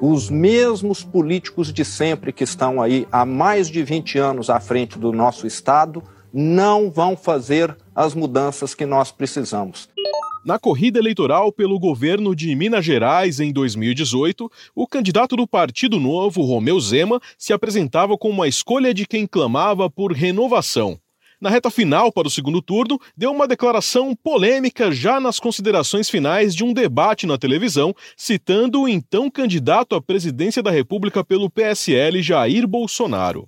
os mesmos políticos de sempre que estão aí há mais de 20 anos à frente do nosso Estado não vão fazer as mudanças que nós precisamos. Na corrida eleitoral pelo governo de Minas Gerais em 2018, o candidato do Partido Novo, Romeu Zema, se apresentava como uma escolha de quem clamava por renovação. Na reta final para o segundo turno, deu uma declaração polêmica já nas considerações finais de um debate na televisão, citando o então candidato à presidência da República pelo PSL, Jair Bolsonaro.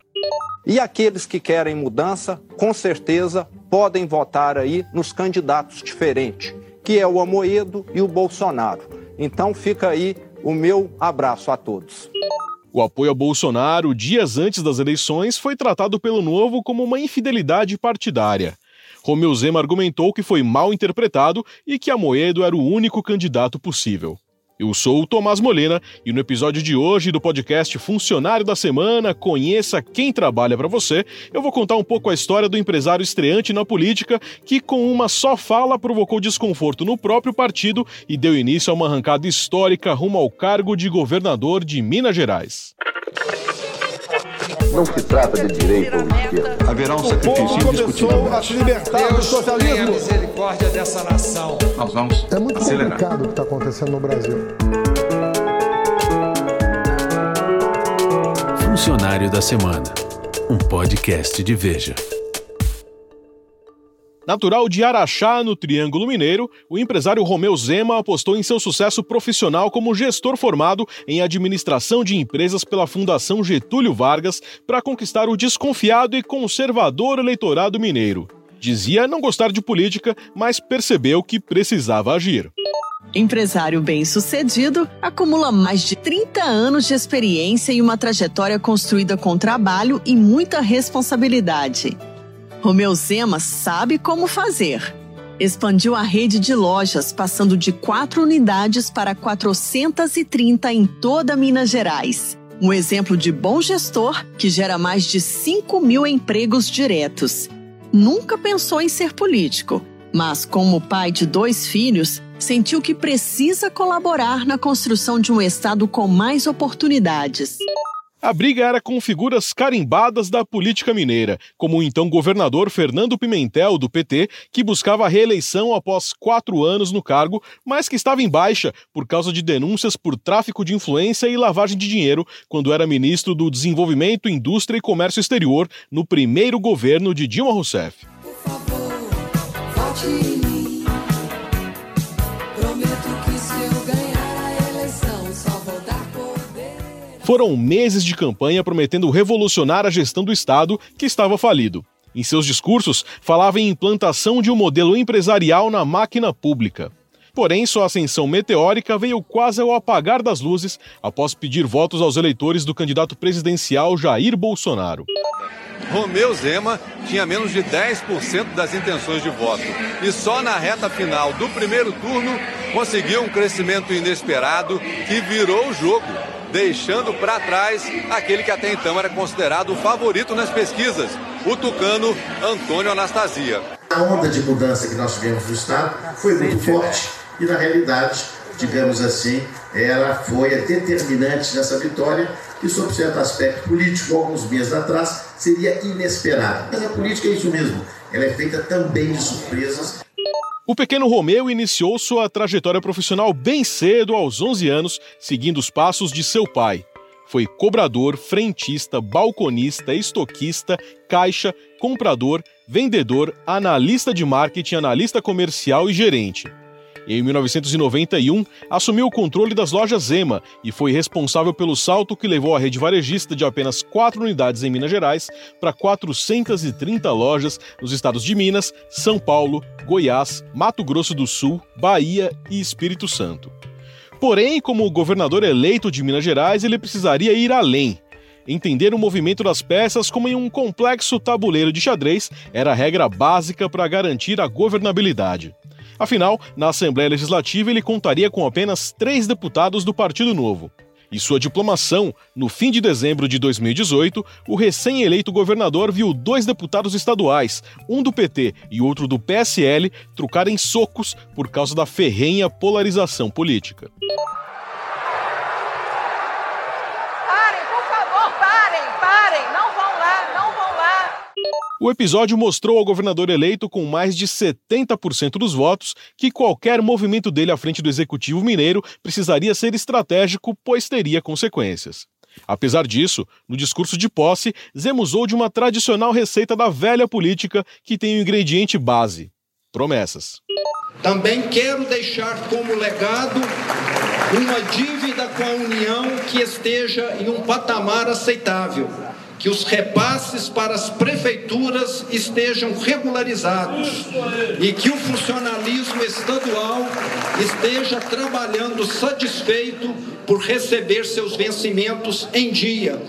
E aqueles que querem mudança, com certeza, podem votar aí nos candidatos diferentes, que é o Amoedo e o Bolsonaro. Então fica aí o meu abraço a todos. O apoio a Bolsonaro dias antes das eleições foi tratado pelo Novo como uma infidelidade partidária. Romeu Zema argumentou que foi mal interpretado e que Amoedo era o único candidato possível. Eu sou o Tomás Molina e no episódio de hoje do podcast Funcionário da Semana, Conheça Quem Trabalha para Você, eu vou contar um pouco a história do empresário estreante na política que, com uma só fala, provocou desconforto no próprio partido e deu início a uma arrancada histórica rumo ao cargo de governador de Minas Gerais. Não se trata de direita ou esquerda. Haverá um sacrifício indiscutível. a se libertar do socialismo. Tenha misericórdia dessa nação. Nós vamos É muito acelerar. complicado o que está acontecendo no Brasil. Funcionário da Semana, um podcast de Veja. Natural de Araxá, no Triângulo Mineiro, o empresário Romeu Zema apostou em seu sucesso profissional como gestor formado em administração de empresas pela Fundação Getúlio Vargas para conquistar o desconfiado e conservador eleitorado mineiro. Dizia não gostar de política, mas percebeu que precisava agir. Empresário bem-sucedido, acumula mais de 30 anos de experiência e uma trajetória construída com trabalho e muita responsabilidade. Romeu Zema sabe como fazer. Expandiu a rede de lojas, passando de quatro unidades para 430 em toda Minas Gerais. Um exemplo de bom gestor que gera mais de 5 mil empregos diretos. Nunca pensou em ser político, mas, como pai de dois filhos, sentiu que precisa colaborar na construção de um Estado com mais oportunidades. A briga era com figuras carimbadas da política mineira, como o então governador Fernando Pimentel, do PT, que buscava a reeleição após quatro anos no cargo, mas que estava em baixa por causa de denúncias por tráfico de influência e lavagem de dinheiro quando era ministro do Desenvolvimento, Indústria e Comércio Exterior no primeiro governo de Dilma Rousseff. Por favor, Foram meses de campanha prometendo revolucionar a gestão do Estado, que estava falido. Em seus discursos, falava em implantação de um modelo empresarial na máquina pública. Porém, sua ascensão meteórica veio quase ao apagar das luzes após pedir votos aos eleitores do candidato presidencial Jair Bolsonaro. Romeu Zema tinha menos de 10% das intenções de voto. E só na reta final do primeiro turno conseguiu um crescimento inesperado que virou o jogo, deixando para trás aquele que até então era considerado o favorito nas pesquisas, o tucano Antônio Anastasia. A onda de mudança que nós tivemos no Estado foi muito forte e, na realidade, digamos assim, ela foi a determinante nessa vitória que, sob certo aspecto político, alguns meses atrás, seria inesperada. Mas a política é isso mesmo, ela é feita também de surpresas. O pequeno Romeu iniciou sua trajetória profissional bem cedo, aos 11 anos, seguindo os passos de seu pai. Foi cobrador, frentista, balconista, estoquista, caixa, comprador, vendedor, analista de marketing, analista comercial e gerente. Em 1991, assumiu o controle das lojas Zema e foi responsável pelo salto que levou a rede varejista de apenas quatro unidades em Minas Gerais para 430 lojas nos estados de Minas, São Paulo, Goiás, Mato Grosso do Sul, Bahia e Espírito Santo. Porém, como governador eleito de Minas Gerais, ele precisaria ir além. Entender o movimento das peças como em um complexo tabuleiro de xadrez era a regra básica para garantir a governabilidade. Afinal, na Assembleia Legislativa ele contaria com apenas três deputados do Partido Novo. E sua diplomação, no fim de dezembro de 2018, o recém-eleito governador viu dois deputados estaduais, um do PT e outro do PSL, trocarem socos por causa da ferrenha polarização política.「O episódio mostrou ao governador eleito com mais de 70% dos votos que qualquer movimento dele à frente do executivo mineiro precisaria ser estratégico, pois teria consequências. Apesar disso, no discurso de posse, Zema usou de uma tradicional receita da velha política que tem o um ingrediente base: promessas. Também quero deixar como legado uma dívida com a União que esteja em um patamar aceitável que os repasses para as prefeituras estejam regularizados e que o funcionalismo estadual esteja trabalhando satisfeito por receber seus vencimentos em dia.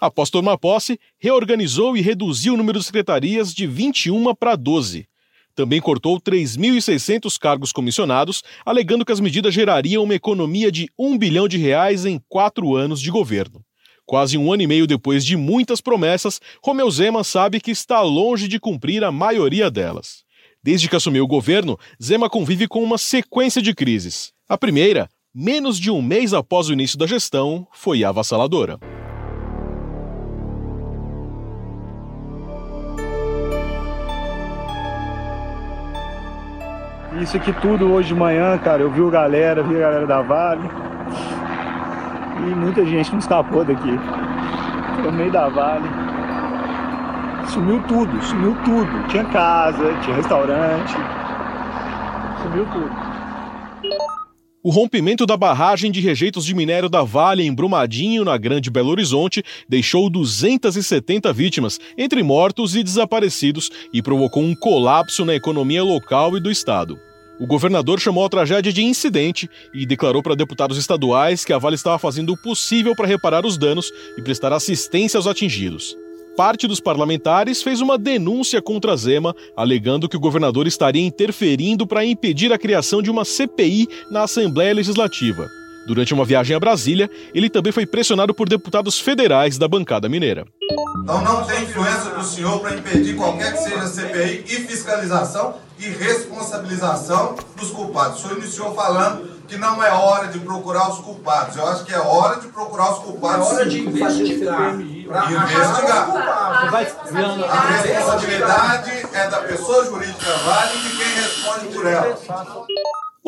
Após tomar posse, reorganizou e reduziu o número de secretarias de 21 para 12. Também cortou 3.600 cargos comissionados, alegando que as medidas gerariam uma economia de 1 bilhão de reais em quatro anos de governo. Quase um ano e meio depois de muitas promessas, Romeu Zema sabe que está longe de cumprir a maioria delas. Desde que assumiu o governo, Zema convive com uma sequência de crises. A primeira, menos de um mês após o início da gestão, foi avassaladora. Isso aqui tudo hoje de manhã, cara, eu vi a galera, vi a galera da Vale, e muita gente não escapou daqui. No meio da vale. Sumiu tudo, sumiu tudo. Tinha casa, tinha restaurante. Sumiu tudo. O rompimento da barragem de rejeitos de minério da Vale em Brumadinho, na Grande Belo Horizonte, deixou 270 vítimas, entre mortos e desaparecidos, e provocou um colapso na economia local e do estado. O governador chamou a tragédia de incidente e declarou para deputados estaduais que a Vale estava fazendo o possível para reparar os danos e prestar assistência aos atingidos. Parte dos parlamentares fez uma denúncia contra Zema, alegando que o governador estaria interferindo para impedir a criação de uma CPI na Assembleia Legislativa. Durante uma viagem a Brasília, ele também foi pressionado por deputados federais da bancada mineira. Então não tem influência do senhor para impedir qualquer que seja CPI e fiscalização e responsabilização dos culpados. O senhor iniciou falando que não é hora de procurar os culpados. Eu acho que é hora de procurar os culpados. É hora de investigar. Investigar. A responsabilidade é da pessoa jurídica Vale e de quem responde por ela.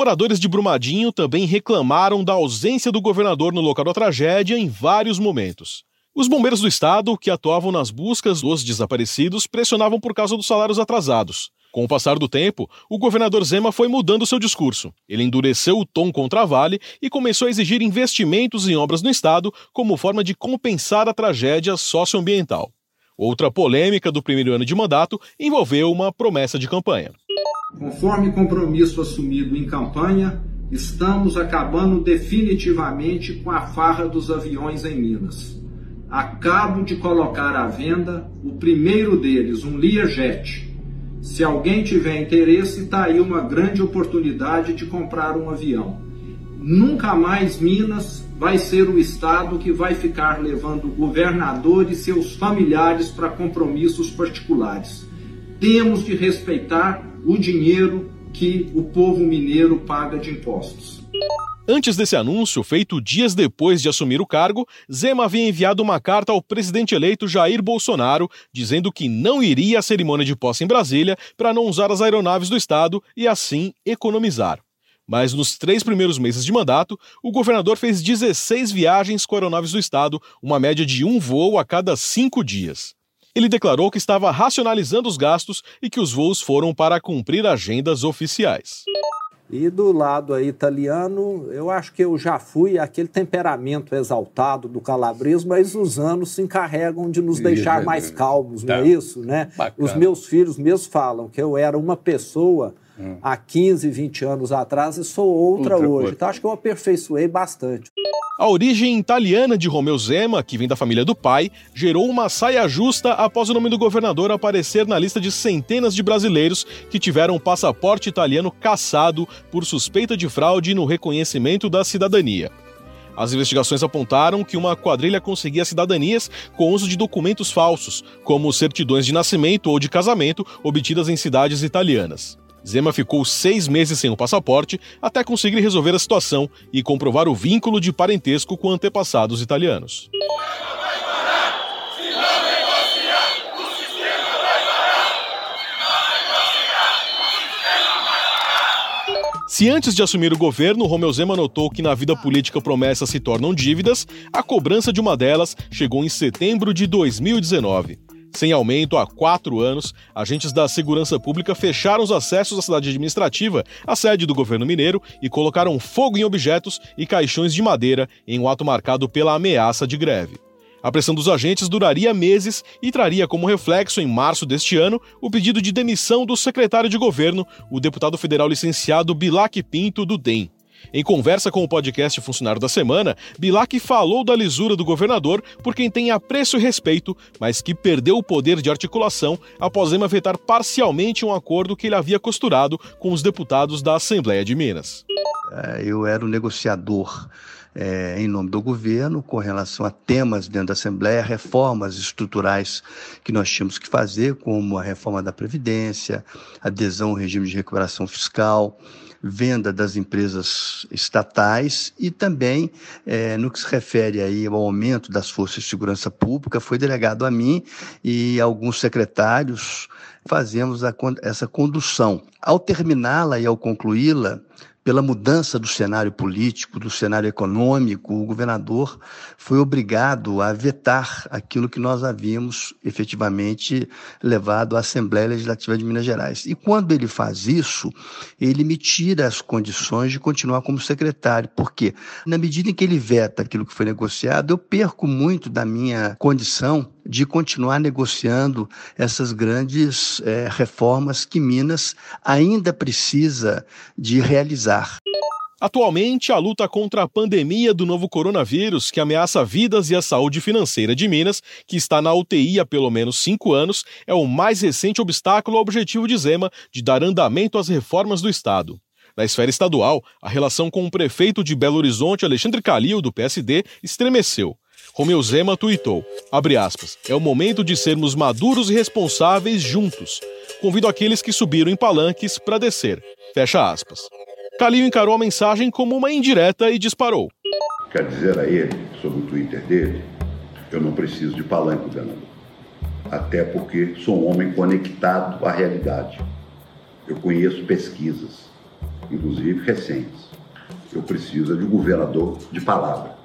Moradores de Brumadinho também reclamaram da ausência do governador no local da tragédia em vários momentos. Os bombeiros do estado, que atuavam nas buscas dos desaparecidos, pressionavam por causa dos salários atrasados. Com o passar do tempo, o governador Zema foi mudando seu discurso. Ele endureceu o tom contra a Vale e começou a exigir investimentos em obras no estado como forma de compensar a tragédia socioambiental. Outra polêmica do primeiro ano de mandato envolveu uma promessa de campanha. Conforme compromisso assumido em campanha, estamos acabando definitivamente com a farra dos aviões em Minas. Acabo de colocar à venda o primeiro deles, um Learjet. Se alguém tiver interesse, está aí uma grande oportunidade de comprar um avião. Nunca mais Minas vai ser o estado que vai ficar levando o governador e seus familiares para compromissos particulares. Temos de respeitar o dinheiro que o povo mineiro paga de impostos. Antes desse anúncio, feito dias depois de assumir o cargo, Zema havia enviado uma carta ao presidente eleito Jair Bolsonaro dizendo que não iria à cerimônia de posse em Brasília para não usar as aeronaves do Estado e assim economizar. Mas nos três primeiros meses de mandato, o governador fez 16 viagens com aeronaves do Estado, uma média de um voo a cada cinco dias. Ele declarou que estava racionalizando os gastos e que os voos foram para cumprir agendas oficiais. E do lado aí italiano, eu acho que eu já fui aquele temperamento exaltado do calabrismo, mas os anos se encarregam de nos deixar mais calmos, não é tá. isso, né? Os meus filhos mesmo falam que eu era uma pessoa hum. há 15, 20 anos atrás e sou outra, outra hoje. Coisa. Então acho que eu aperfeiçoei bastante. A origem italiana de Romeu Zema, que vem da família do pai, gerou uma saia justa após o nome do governador aparecer na lista de centenas de brasileiros que tiveram o passaporte italiano cassado por suspeita de fraude no reconhecimento da cidadania. As investigações apontaram que uma quadrilha conseguia cidadanias com uso de documentos falsos, como certidões de nascimento ou de casamento obtidas em cidades italianas. Zema ficou seis meses sem o passaporte até conseguir resolver a situação e comprovar o vínculo de parentesco com antepassados italianos. Se antes de assumir o governo, Romeu Zema notou que na vida política promessas se tornam dívidas, a cobrança de uma delas chegou em setembro de 2019. Sem aumento há quatro anos, agentes da segurança pública fecharam os acessos à cidade administrativa, a sede do governo mineiro, e colocaram fogo em objetos e caixões de madeira em um ato marcado pela ameaça de greve. A pressão dos agentes duraria meses e traria como reflexo, em março deste ano, o pedido de demissão do secretário de governo, o deputado federal licenciado Bilac Pinto, do DEM. Em conversa com o podcast Funcionário da Semana, Bilac falou da lisura do governador por quem tem apreço e respeito, mas que perdeu o poder de articulação após Ema vetar parcialmente um acordo que ele havia costurado com os deputados da Assembleia de Minas. É, eu era o negociador é, em nome do governo com relação a temas dentro da Assembleia, reformas estruturais que nós tínhamos que fazer, como a reforma da Previdência, adesão ao regime de recuperação fiscal, venda das empresas estatais e também é, no que se refere aí ao aumento das forças de segurança pública foi delegado a mim e alguns secretários fazemos a, essa condução. Ao terminá-la e ao concluí-la, pela mudança do cenário político, do cenário econômico, o governador foi obrigado a vetar aquilo que nós havíamos efetivamente levado à Assembleia Legislativa de Minas Gerais. E quando ele faz isso, ele me tira as condições de continuar como secretário, porque na medida em que ele veta aquilo que foi negociado, eu perco muito da minha condição de continuar negociando essas grandes é, reformas que Minas ainda precisa de realizar. Atualmente, a luta contra a pandemia do novo coronavírus, que ameaça vidas e a saúde financeira de Minas, que está na UTI há pelo menos cinco anos, é o mais recente obstáculo ao objetivo de Zema de dar andamento às reformas do Estado. Na esfera estadual, a relação com o prefeito de Belo Horizonte, Alexandre Calil, do PSD, estremeceu. Romeu Zema tuitou, aspas, é o momento de sermos maduros e responsáveis juntos. Convido aqueles que subiram em palanques para descer. Fecha aspas. Calil encarou a mensagem como uma indireta e disparou. Quer dizer a ele, sobre o Twitter dele, eu não preciso de palanque, governador. Até porque sou um homem conectado à realidade. Eu conheço pesquisas, inclusive recentes. Eu preciso de um governador de palavra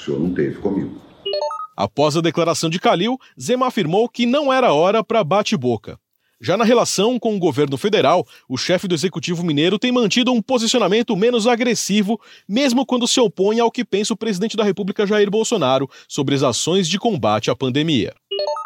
senhor não teve comigo. Após a declaração de Calil, Zema afirmou que não era hora para bate-boca. Já na relação com o governo federal, o chefe do executivo mineiro tem mantido um posicionamento menos agressivo, mesmo quando se opõe ao que pensa o presidente da República Jair Bolsonaro sobre as ações de combate à pandemia.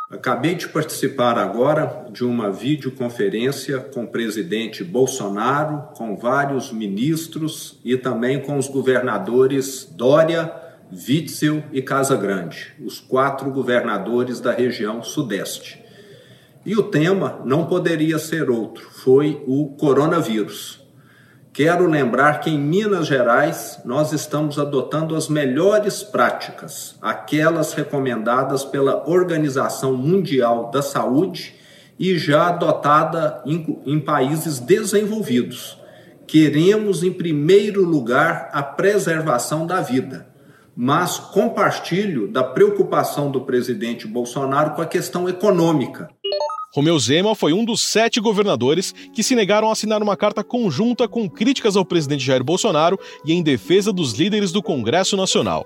Acabei de participar agora de uma videoconferência com o presidente Bolsonaro, com vários ministros e também com os governadores Dória, Witzel e Casa Grande, os quatro governadores da região Sudeste. E o tema não poderia ser outro, foi o coronavírus. Quero lembrar que em Minas Gerais nós estamos adotando as melhores práticas, aquelas recomendadas pela Organização Mundial da Saúde e já adotada em, em países desenvolvidos. Queremos, em primeiro lugar, a preservação da vida mas compartilho da preocupação do presidente Bolsonaro com a questão econômica. Romeu Zema foi um dos sete governadores que se negaram a assinar uma carta conjunta com críticas ao presidente Jair Bolsonaro e em defesa dos líderes do Congresso Nacional.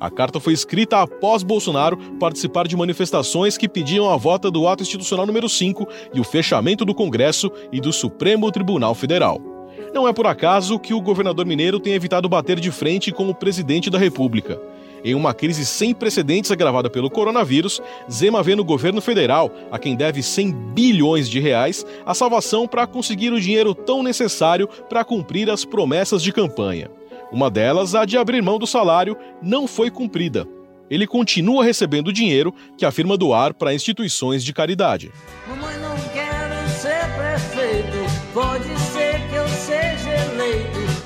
A carta foi escrita após Bolsonaro participar de manifestações que pediam a volta do ato institucional número 5 e o fechamento do Congresso e do Supremo Tribunal Federal. Não é por acaso que o governador mineiro tem evitado bater de frente com o presidente da República. Em uma crise sem precedentes agravada pelo coronavírus, Zema vê no governo federal, a quem deve 100 bilhões de reais, a salvação para conseguir o dinheiro tão necessário para cumprir as promessas de campanha. Uma delas, a de abrir mão do salário, não foi cumprida. Ele continua recebendo dinheiro que afirma doar para instituições de caridade. Mamãe, não quero ser prefeito, pode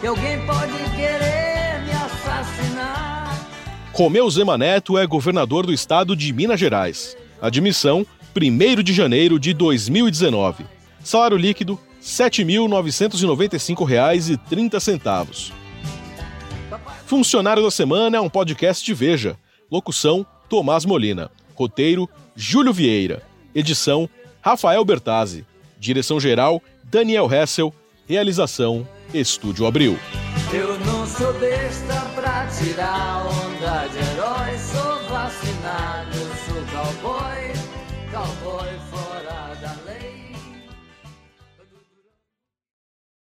alguém pode querer me assassinar. Romeu Zema Neto é governador do estado de Minas Gerais. Admissão, 1 de janeiro de 2019. Salário líquido, R$ 7.995,30. Funcionário da Semana é um podcast de Veja. Locução, Tomás Molina. Roteiro, Júlio Vieira. Edição, Rafael Bertazzi. Direção-geral, Daniel Hessel. Realização, Estúdio Abril. Eu não sou besta pra tirar onda de herói. Sou vacinado, sou cowboy, cowboy.